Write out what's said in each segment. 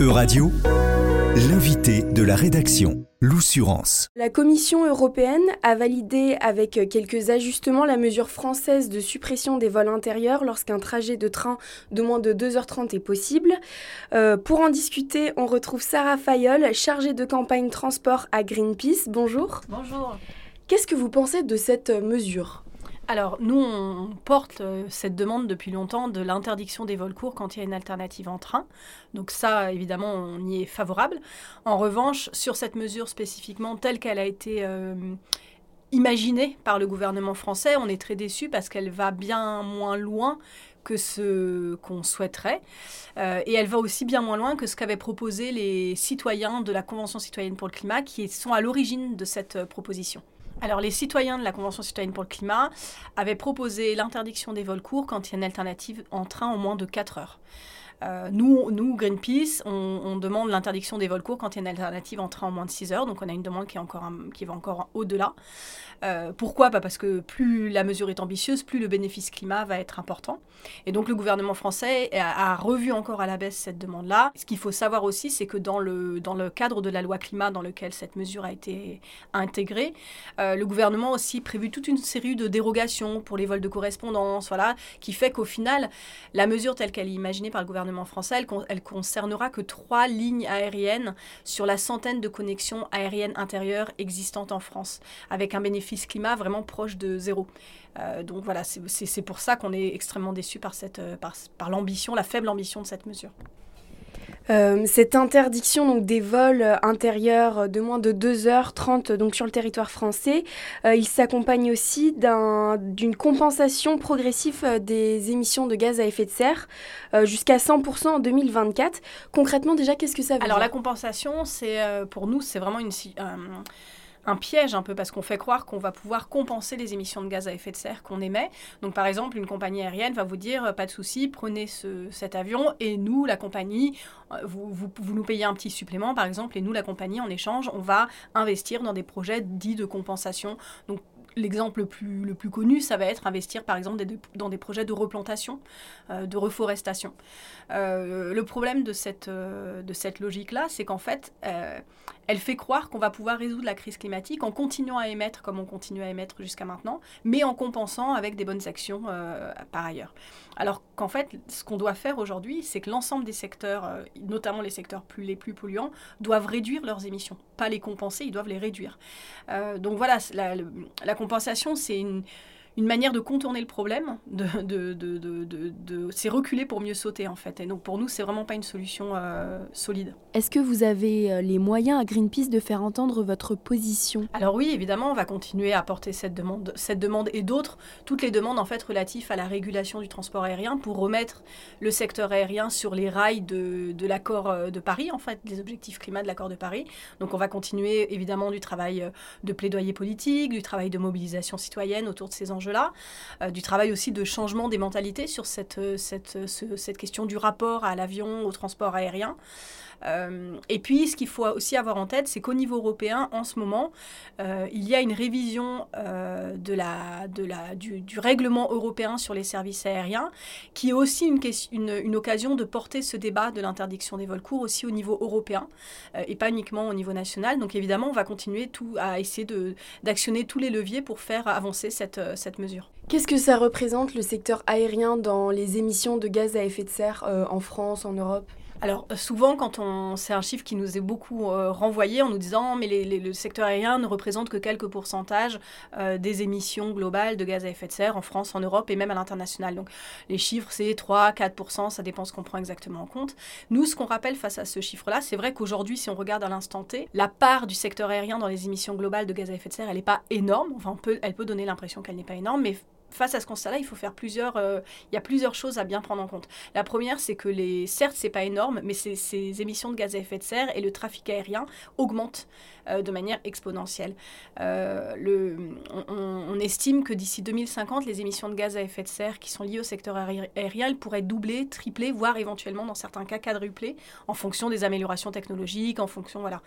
Euradio, l'invité de la rédaction, l'Oussurance. La Commission européenne a validé avec quelques ajustements la mesure française de suppression des vols intérieurs lorsqu'un trajet de train de moins de 2h30 est possible. Euh, pour en discuter, on retrouve Sarah Fayol, chargée de campagne transport à Greenpeace. Bonjour. Bonjour. Qu'est-ce que vous pensez de cette mesure? Alors, nous, on porte euh, cette demande depuis longtemps de l'interdiction des vols courts quand il y a une alternative en train. Donc ça, évidemment, on y est favorable. En revanche, sur cette mesure spécifiquement telle qu'elle a été euh, imaginée par le gouvernement français, on est très déçus parce qu'elle va bien moins loin que ce qu'on souhaiterait. Euh, et elle va aussi bien moins loin que ce qu'avaient proposé les citoyens de la Convention citoyenne pour le climat qui sont à l'origine de cette proposition. Alors, les citoyens de la Convention citoyenne pour le climat avaient proposé l'interdiction des vols courts quand il y a une alternative en train en moins de 4 heures. Euh, nous, Greenpeace, on, demande l'interdiction des vols courts quand il y a une alternative en train en moins de 6 heures. Donc on a une demande qui, est encore qui va encore au-delà. Euh, pourquoi? Parce que plus la mesure est ambitieuse, plus le bénéfice climat va être important. Et donc le gouvernement français a, revu encore à la baisse cette demande-là. Ce qu'il faut savoir aussi, c'est que dans le, dans le cadre de la loi climat dans lequel cette mesure a été intégrée, euh, le gouvernement a aussi prévu toute une série de dérogations pour les vols de correspondance, voilà, qui fait qu'au final, la mesure telle qu'elle est imaginée par le gouvernement français, elle, concernera que trois lignes aériennes sur la centaine de connexions aériennes intérieures existantes en France, avec un bénéfice climat vraiment proche de zéro. Euh, donc voilà, c'est pour ça qu'on est extrêmement déçu par, euh, par l'ambition, la faible ambition de cette mesure. Euh, cette interdiction donc, des vols intérieurs de moins de 2h30 donc, sur le territoire français, euh, il s'accompagne aussi d'une compensation progressive euh, des émissions de gaz à effet de serre jusqu'à 100% en 2024. Concrètement, déjà, qu'est-ce que ça veut Alors, dire? la compensation, c'est pour nous, c'est vraiment une un piège un peu parce qu'on fait croire qu'on va pouvoir compenser les émissions de gaz à effet de serre qu'on émet. Donc par exemple, une compagnie aérienne va vous dire euh, pas de souci, prenez cet avion et nous, la compagnie, euh, vous, nous payez un petit supplément par exemple et nous, la compagnie, en échange, on va investir dans des projets dits de compensation. L'exemple le plus, connu, ça va être investir par exemple dans des projets de replantation, euh, de reforestation. Euh, le problème de cette, euh, de cette logique-là, c'est qu'en fait, elle fait croire qu'on va pouvoir résoudre la crise climatique en continuant à émettre comme on continue à émettre jusqu'à maintenant, mais en compensant avec des bonnes actions par ailleurs. Alors qu'en fait, ce qu'on doit faire aujourd'hui, c'est que l'ensemble des secteurs, notamment les secteurs les plus polluants, doivent réduire leurs émissions. Pas les compenser, ils doivent les réduire. donc voilà, la compensation, c'est une, une manière de contourner le problème, de, de, de, de c'est reculer pour mieux sauter en fait. Et donc pour nous, c'est vraiment pas une solution euh, solide. Est-ce que vous avez euh, les moyens à Greenpeace de faire entendre votre position? Alors oui, évidemment, on va continuer à porter cette demande, cette demande et d'autres, toutes les demandes en fait relatives à la régulation du transport aérien pour remettre le secteur aérien sur les rails de, de l'accord euh, de Paris, en fait, les objectifs climat de l'accord de Paris. Donc on va continuer évidemment du travail de plaidoyer politique, du travail de mobilisation citoyenne autour de ces enjeux là euh, du travail aussi de changement des mentalités sur cette, euh, cette, euh, cette question du rapport à l'avion, au transport aérien. Et puis, ce qu'il faut aussi avoir en tête, c'est qu'au niveau européen, en ce moment, il y a une révision de la, de la, du, règlement européen sur les services aériens, qui est aussi une, une, une occasion de porter ce débat de l'interdiction des vols courts aussi au niveau européen, et pas uniquement au niveau national. Donc évidemment, on va continuer tout, à essayer d'actionner tous les leviers pour faire avancer cette, cette Qu'est-ce que ça représente le secteur aérien dans les émissions de gaz à effet de serre en France, en Europe? Alors euh, souvent, quand on, c'est un chiffre qui nous est beaucoup euh, renvoyé en nous disant mais le secteur aérien ne représente que quelques pourcentages euh, des émissions globales de gaz à effet de serre en France, en Europe et même à l'international. Donc les chiffres c'est 3-4%, ça dépend ce qu'on prend exactement en compte. Nous, ce qu'on rappelle face à ce chiffre-là, c'est vrai qu'aujourd'hui, si on regarde à l'instant T, la part du secteur aérien dans les émissions globales de gaz à effet de serre, elle n'est pas énorme. Enfin, elle peut donner l'impression qu'elle n'est pas énorme, mais face à ce constat-là, il faut faire plusieurs. Euh, il y a plusieurs choses à bien prendre en compte. La première, c'est que les, certes, c'est pas énorme, mais ces émissions de gaz à effet de serre et le trafic aérien augmentent euh, de manière exponentielle. Euh, le, on, estime que d'ici 2050, les émissions de gaz à effet de serre qui sont liées au secteur aérien pourraient doubler, tripler, voire éventuellement dans certains cas quadrupler, en fonction des améliorations technologiques, en fonction voilà.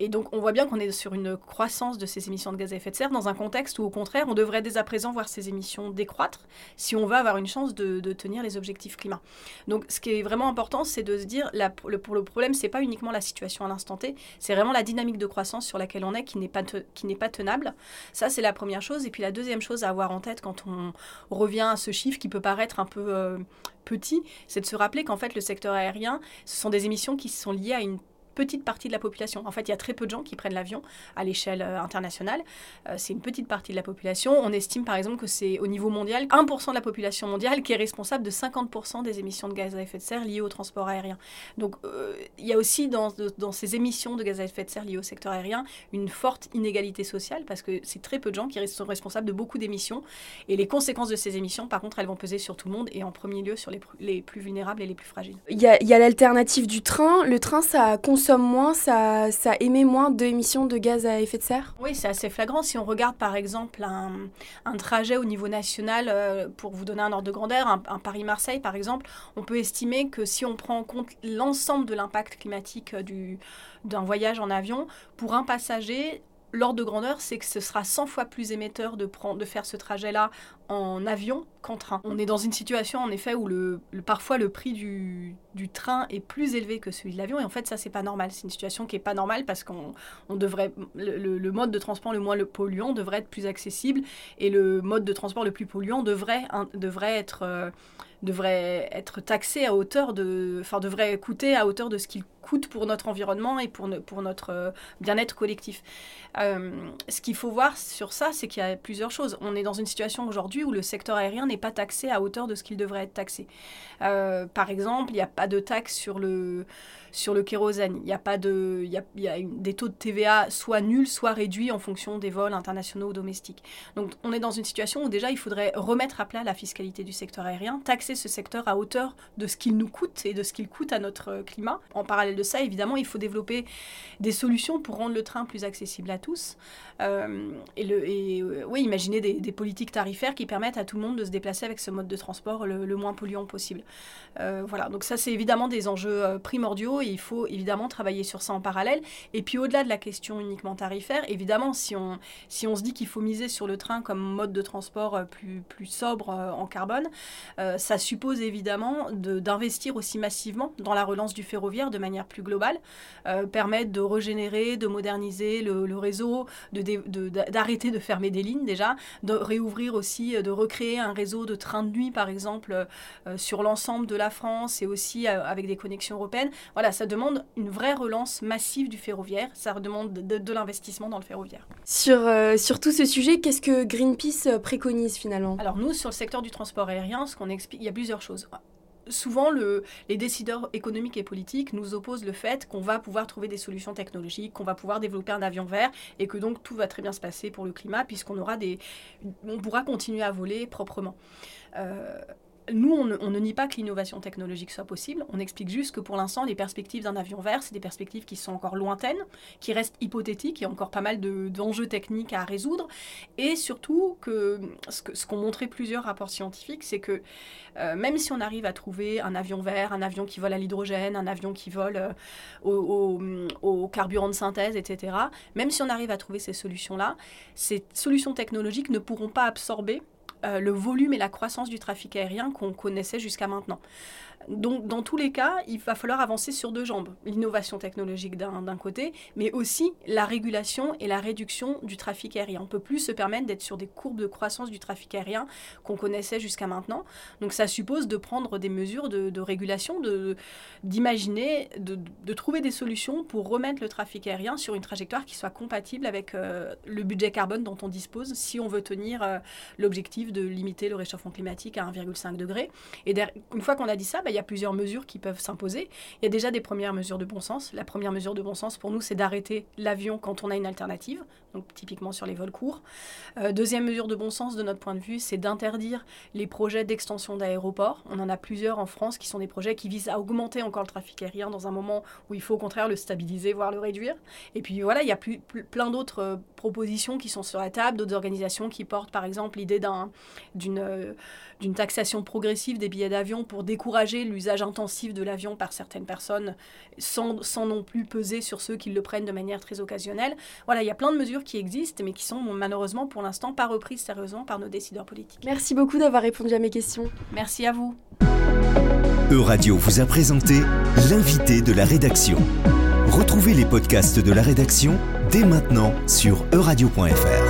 et donc, on voit bien qu'on est sur une croissance de ces émissions de gaz à effet de serre dans un contexte où, au contraire, on devrait dès à présent voir ces émissions décroître si on veut avoir une chance de, tenir les objectifs climat. Donc ce qui est vraiment important, c'est de se dire, la, pour le problème, c'est pas uniquement la situation à l'instant T, c'est vraiment la dynamique de croissance sur laquelle on est qui n'est pas, qui n'est pas tenable. Ça, c'est la première chose. Et puis la deuxième chose à avoir en tête quand on revient à ce chiffre qui peut paraître un peu euh, petit, c'est de se rappeler qu'en fait le secteur aérien, ce sont des émissions qui sont liées à une petite partie de la population. En fait, il y a très peu de gens qui prennent l'avion à l'échelle euh, internationale. Euh, c'est une petite partie de la population. On estime par exemple que c'est au niveau mondial 1% de la population mondiale qui est responsable de 50% des émissions de gaz à effet de serre liées au transport aérien. Donc euh, il y a aussi dans, ces émissions de gaz à effet de serre liées au secteur aérien une forte inégalité sociale parce que c'est très peu de gens qui sont responsables de beaucoup d'émissions. Et les conséquences de ces émissions, par contre, elles vont peser sur tout le monde et en premier lieu sur les, plus vulnérables et les plus fragiles. Il y a, a l'alternative du train. Le train, ça consomme consomme moins, ça, ça émet moins d'émissions de gaz à effet de serre? Oui, c'est assez flagrant. Si on regarde par exemple un, un trajet au niveau national, euh, pour vous donner un ordre de grandeur, un, Paris-Marseille par exemple, on peut estimer que si on prend en compte l'ensemble de l'impact climatique euh, du, d'un voyage en avion, pour un passager, l'ordre de grandeur, c'est que ce sera 100 fois plus émetteur de, prendre, de faire ce trajet-là en avion qu'en train. On est dans une situation en effet où le, parfois le prix du, train est plus élevé que celui de l'avion et en fait ça c'est pas normal. C'est une situation qui est pas normale parce qu'on on devrait le, mode de transport le moins polluant devrait être plus accessible et le mode de transport le plus polluant devrait, devrait être euh, devrait être taxé à hauteur de, enfin devrait coûter à hauteur de ce qu'il coûte pour notre environnement et pour, pour notre euh, bien-être collectif. Euh, ce qu'il faut voir sur ça, c'est qu'il y a plusieurs choses. On est dans une situation aujourd'hui où le secteur aérien n'est pas taxé à hauteur de ce qu'il devrait être taxé. Euh, par exemple, il n'y a pas de taxe sur le sur le kérosène. Il n'y a pas de, y a, y des taux de TVA soit nuls, soit réduits en fonction des vols internationaux ou domestiques. Donc on est dans une situation où déjà il faudrait remettre à plat la fiscalité du secteur aérien, taxer ce secteur à hauteur de ce qu'il nous coûte et de ce qu'il coûte à notre climat. En parallèle de ça, évidemment, il faut développer des solutions pour rendre le train plus accessible à tous. Euh, et, le, et euh, oui, imaginer des, politiques tarifaires qui permettent à tout le monde de se déplacer avec ce mode de transport le, moins polluant possible. Euh, voilà, donc ça c'est évidemment des enjeux primordiaux et il faut évidemment travailler sur ça en parallèle. Et puis au-delà de la question uniquement tarifaire, évidemment, si on, si on se dit qu'il faut miser sur le train comme mode de transport plus, plus sobre en carbone, ça suppose évidemment d'investir aussi massivement dans la relance du ferroviaire de manière plus globale, permettre de régénérer, de moderniser le, réseau, d'arrêter de, fermer des lignes déjà, de réouvrir aussi, euh, de recréer un réseau de trains de nuit par exemple euh, euh, sur l'ensemble de la France et aussi avec des connexions européennes. Voilà, ça demande une vraie relance massive du ferroviaire, ça demande de, l'investissement dans le ferroviaire. Sur, sur tout ce sujet, qu'est-ce que Greenpeace préconise finalement? Alors nous, sur le secteur du transport aérien, ce qu'on explique, il y a plusieurs choses souvent, le, les décideurs économiques et politiques nous opposent le fait qu'on va pouvoir trouver des solutions technologiques, qu'on va pouvoir développer un avion vert et que donc tout va très bien se passer pour le climat puisqu'on aura des, on pourra continuer à voler proprement. Euh, nous, on ne, nie pas que l'innovation technologique soit possible. On explique juste que pour l'instant, les perspectives d'un avion vert, c'est des perspectives qui sont encore lointaines, qui restent hypothétiques. Il y a encore pas mal d'enjeux techniques à résoudre. Et surtout, que ce qu'ont montré plusieurs rapports scientifiques, c'est que euh, même si on arrive à trouver un avion vert, un avion qui vole à l'hydrogène, un avion qui vole euh, au, carburant de synthèse, etc., même si on arrive à trouver ces solutions-là, ces solutions technologiques ne pourront pas absorber le volume et la croissance du trafic aérien qu'on connaissait jusqu'à maintenant. Donc, dans tous les cas, il va falloir avancer sur deux jambes. L'innovation technologique d'un côté, mais aussi la régulation et la réduction du trafic aérien. On ne peut plus se permettre d'être sur des courbes de croissance du trafic aérien qu'on connaissait jusqu'à maintenant. Donc, ça suppose de prendre des mesures de, régulation, d'imaginer, de, de, trouver des solutions pour remettre le trafic aérien sur une trajectoire qui soit compatible avec euh, le budget carbone dont on dispose si on veut tenir euh, l'objectif de limiter le réchauffement climatique à 1,5 degré. Et une fois qu'on a dit ça, bah, il y a plusieurs mesures qui peuvent s'imposer. Il y a déjà des premières mesures de bon sens. La première mesure de bon sens pour nous, c'est d'arrêter l'avion quand on a une alternative, donc typiquement sur les vols courts. Euh, deuxième mesure de bon sens de notre point de vue, c'est d'interdire les projets d'extension d'aéroports. On en a plusieurs en France qui sont des projets qui visent à augmenter encore le trafic aérien dans un moment où il faut au contraire le stabiliser, voire le réduire. Et puis voilà, il y a plein d'autres euh, propositions qui sont sur la table, d'autres organisations qui portent par exemple l'idée euh, d'une taxation progressive des billets d'avion pour décourager l'usage intensif de l'avion par certaines personnes sans, sans, non plus peser sur ceux qui le prennent de manière très occasionnelle. Voilà, il y a plein de mesures qui existent, mais qui sont malheureusement pour l'instant pas reprises sérieusement par nos décideurs politiques. Merci beaucoup d'avoir répondu à mes questions. Merci à vous. Euradio vous a présenté l'invité de la rédaction. Retrouvez les podcasts de la rédaction dès maintenant sur euradio.fr.